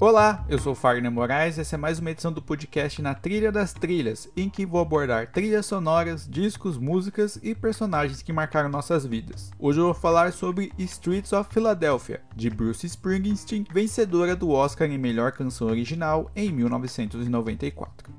Olá, eu sou Fagner Moraes e essa é mais uma edição do podcast Na Trilha das Trilhas, em que vou abordar trilhas sonoras, discos, músicas e personagens que marcaram nossas vidas. Hoje eu vou falar sobre Streets of Philadelphia, de Bruce Springsteen, vencedora do Oscar em Melhor Canção Original em 1994.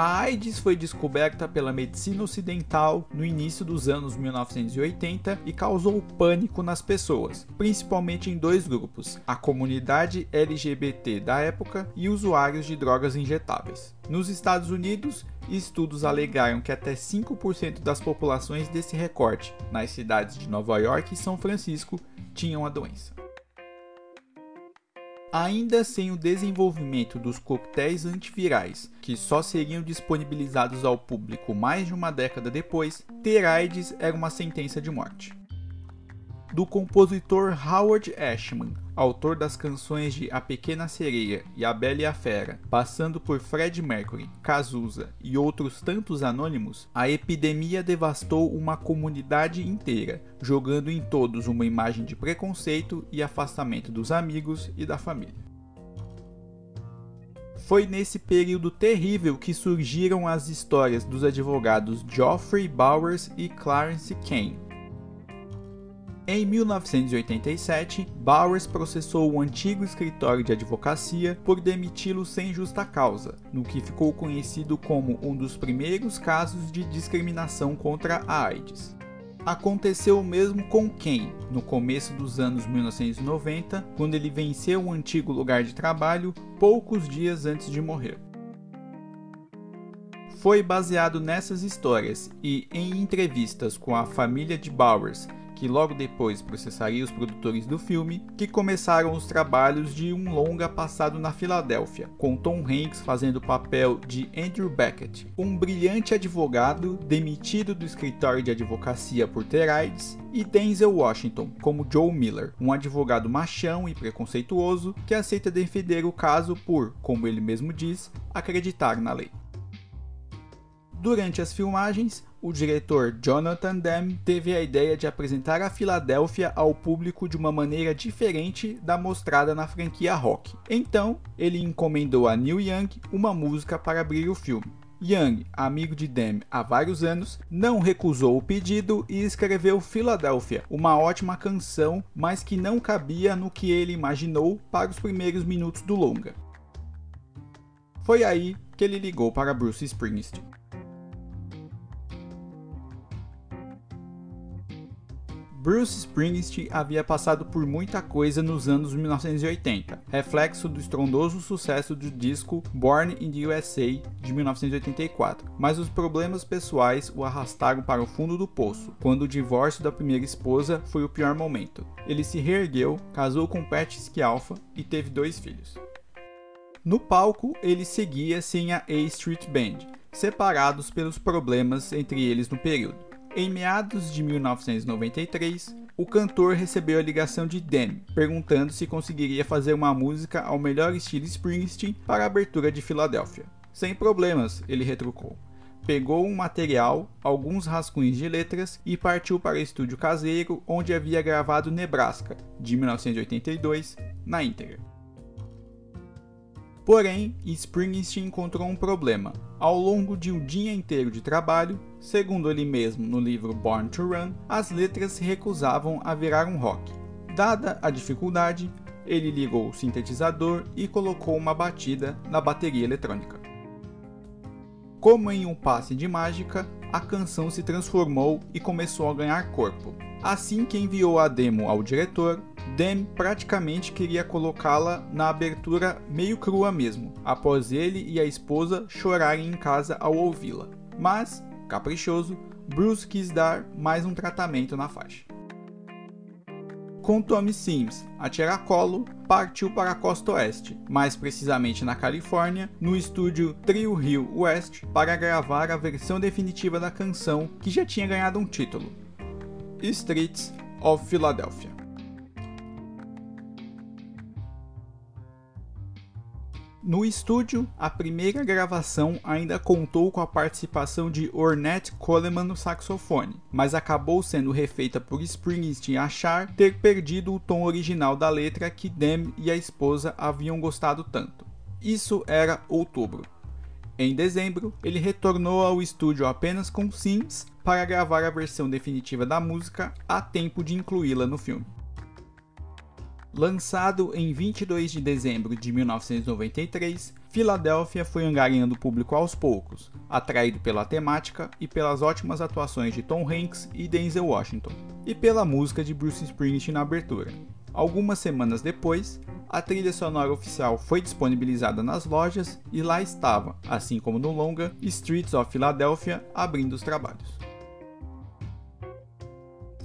A AIDS foi descoberta pela medicina ocidental no início dos anos 1980 e causou pânico nas pessoas, principalmente em dois grupos: a comunidade LGBT da época e usuários de drogas injetáveis. Nos Estados Unidos, estudos alegaram que até 5% das populações desse recorte, nas cidades de Nova York e São Francisco, tinham a doença. Ainda sem o desenvolvimento dos coquetéis antivirais, que só seriam disponibilizados ao público mais de uma década depois, ter AIDS era uma sentença de morte do compositor Howard Ashman, autor das canções de A Pequena Sereia e A Bela e a Fera, passando por Fred Mercury, Cazuza e outros tantos anônimos, a epidemia devastou uma comunidade inteira, jogando em todos uma imagem de preconceito e afastamento dos amigos e da família. Foi nesse período terrível que surgiram as histórias dos advogados Geoffrey Bowers e Clarence Kane, em 1987, Bowers processou o antigo escritório de advocacia por demiti-lo sem justa causa, no que ficou conhecido como um dos primeiros casos de discriminação contra a AIDS. Aconteceu o mesmo com Ken, no começo dos anos 1990, quando ele venceu um antigo lugar de trabalho poucos dias antes de morrer foi baseado nessas histórias e em entrevistas com a família de Bowers que logo depois processaria os produtores do filme, que começaram os trabalhos de um longa passado na Filadélfia, com Tom Hanks fazendo o papel de Andrew Beckett, um brilhante advogado demitido do escritório de advocacia por ter AIDS, e Denzel Washington como Joe Miller, um advogado machão e preconceituoso que aceita defender o caso por, como ele mesmo diz, acreditar na lei. Durante as filmagens, o diretor Jonathan Demme teve a ideia de apresentar a Filadélfia ao público de uma maneira diferente da mostrada na franquia Rock. Então, ele encomendou a Neil Young uma música para abrir o filme. Young, amigo de Demme há vários anos, não recusou o pedido e escreveu Philadelphia, uma ótima canção, mas que não cabia no que ele imaginou para os primeiros minutos do longa. Foi aí que ele ligou para Bruce Springsteen. Bruce Springsteen havia passado por muita coisa nos anos 1980, reflexo do estrondoso sucesso do disco Born in the USA de 1984, mas os problemas pessoais o arrastaram para o fundo do poço, quando o divórcio da primeira esposa foi o pior momento. Ele se reergueu, casou com Pat Scialfa e teve dois filhos. No palco, ele seguia sem a A Street Band, separados pelos problemas entre eles no período. Em meados de 1993, o cantor recebeu a ligação de Dan, perguntando se conseguiria fazer uma música ao melhor estilo Springsteen para a abertura de Filadélfia. Sem problemas, ele retrucou. Pegou um material, alguns rascunhos de letras e partiu para o estúdio caseiro onde havia gravado Nebraska, de 1982, na íntegra. Porém, Springsteen encontrou um problema. Ao longo de um dia inteiro de trabalho, segundo ele mesmo no livro Born to Run, as letras se recusavam a virar um rock. Dada a dificuldade, ele ligou o sintetizador e colocou uma batida na bateria eletrônica. Como em um passe de mágica, a canção se transformou e começou a ganhar corpo. Assim que enviou a demo ao diretor, Dem praticamente queria colocá-la na abertura meio crua mesmo, após ele e a esposa chorarem em casa ao ouvi-la. Mas, caprichoso, Bruce quis dar mais um tratamento na faixa. Com Tommy Sims a tiracolo, partiu para a costa oeste, mais precisamente na Califórnia, no estúdio Trio Hill West, para gravar a versão definitiva da canção que já tinha ganhado um título: Streets of Philadelphia. No estúdio, a primeira gravação ainda contou com a participação de Ornette Coleman no saxofone, mas acabou sendo refeita por Springsteen achar ter perdido o tom original da letra que Dem e a esposa haviam gostado tanto. Isso era outubro. Em dezembro, ele retornou ao estúdio apenas com Sims para gravar a versão definitiva da música a tempo de incluí-la no filme. Lançado em 22 de dezembro de 1993, Filadélfia foi angariando público aos poucos, atraído pela temática e pelas ótimas atuações de Tom Hanks e Denzel Washington, e pela música de Bruce Springsteen na abertura. Algumas semanas depois, a trilha sonora oficial foi disponibilizada nas lojas e lá estava, assim como no longa, Streets of Philadelphia abrindo os trabalhos.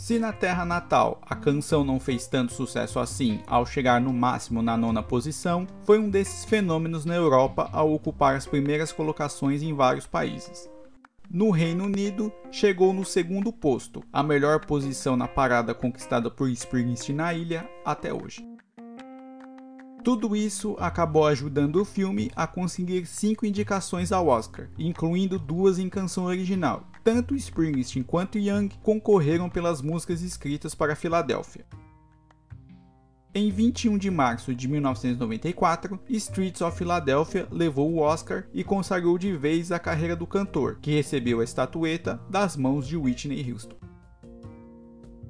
Se na terra natal a canção não fez tanto sucesso assim ao chegar no máximo na nona posição, foi um desses fenômenos na Europa ao ocupar as primeiras colocações em vários países. No Reino Unido, chegou no segundo posto, a melhor posição na parada conquistada por Springsteen na ilha até hoje. Tudo isso acabou ajudando o filme a conseguir cinco indicações ao Oscar, incluindo duas em canção original. Tanto Springsteen quanto Young concorreram pelas músicas escritas para Filadélfia. Em 21 de março de 1994, Streets of Philadelphia levou o Oscar e consagrou de vez a carreira do cantor, que recebeu a estatueta das mãos de Whitney Houston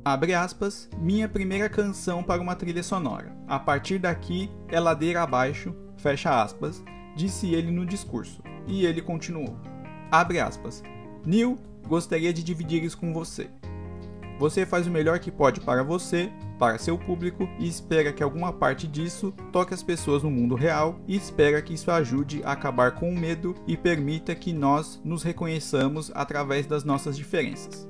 abre aspas, minha primeira canção para uma trilha sonora. A partir daqui é ladeira abaixo, fecha aspas, disse ele no discurso. E ele continuou. Abre aspas. Neil, gostaria de dividir isso com você. Você faz o melhor que pode para você, para seu público e espera que alguma parte disso toque as pessoas no mundo real e espera que isso ajude a acabar com o medo e permita que nós nos reconheçamos através das nossas diferenças.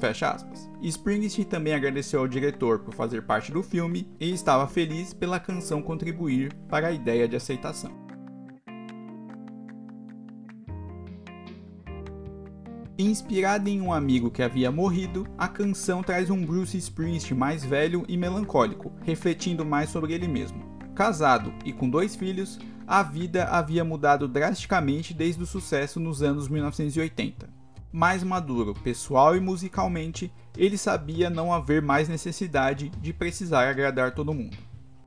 Fecha aspas. Springsteen também agradeceu ao diretor por fazer parte do filme e estava feliz pela canção contribuir para a ideia de aceitação. Inspirada em um amigo que havia morrido, a canção traz um Bruce Springsteen mais velho e melancólico, refletindo mais sobre ele mesmo. Casado e com dois filhos, a vida havia mudado drasticamente desde o sucesso nos anos 1980 mais maduro pessoal e musicalmente, ele sabia não haver mais necessidade de precisar agradar todo mundo.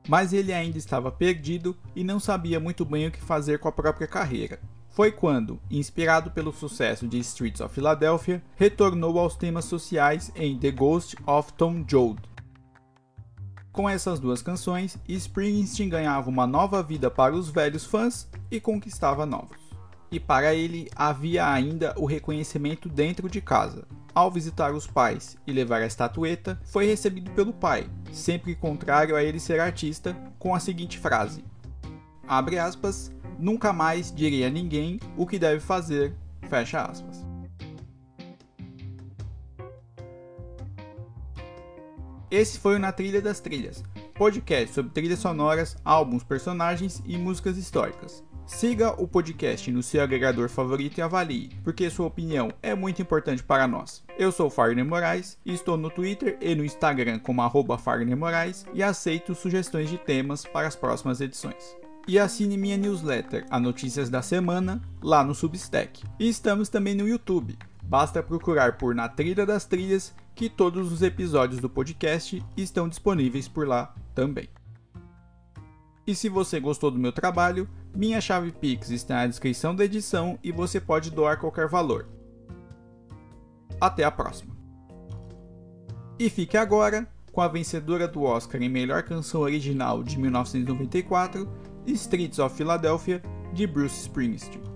Mas ele ainda estava perdido e não sabia muito bem o que fazer com a própria carreira. Foi quando, inspirado pelo sucesso de Streets of Philadelphia, retornou aos temas sociais em The Ghost of Tom Joad. Com essas duas canções, Springsteen ganhava uma nova vida para os velhos fãs e conquistava novos e para ele havia ainda o reconhecimento dentro de casa. Ao visitar os pais e levar a estatueta, foi recebido pelo pai, sempre contrário a ele ser artista, com a seguinte frase: Abre aspas, nunca mais direi a ninguém o que deve fazer, fecha aspas. Esse foi o Na Trilha das Trilhas, podcast sobre trilhas sonoras, álbuns, personagens e músicas históricas. Siga o podcast no seu agregador favorito e avalie, porque sua opinião é muito importante para nós. Eu sou Fagner Moraes estou no Twitter e no Instagram como arroba Moraes e aceito sugestões de temas para as próximas edições. E assine minha newsletter, a Notícias da Semana, lá no Substack. E estamos também no YouTube. Basta procurar por Na Trilha das Trilhas que todos os episódios do podcast estão disponíveis por lá também. E se você gostou do meu trabalho, minha chave Pix está na descrição da edição e você pode doar qualquer valor. Até a próxima. E fique agora com a vencedora do Oscar em melhor canção original de 1994, Streets of Philadelphia, de Bruce Springsteen.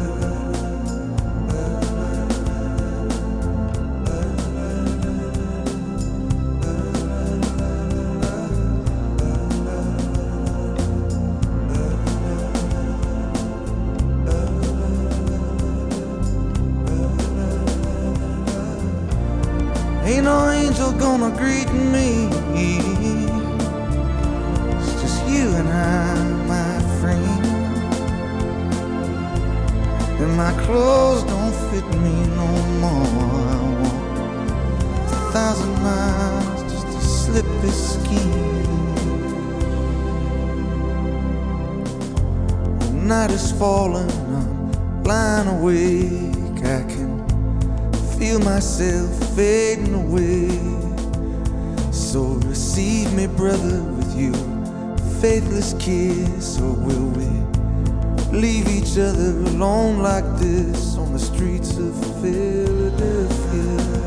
Clothes don't fit me no more. I walk a thousand miles just to slip this skin. The night is falling, I'm lying awake. I can feel myself fading away. So receive me, brother, with you faithless kiss, or will we leave each other alone like this on the streets of Philadelphia?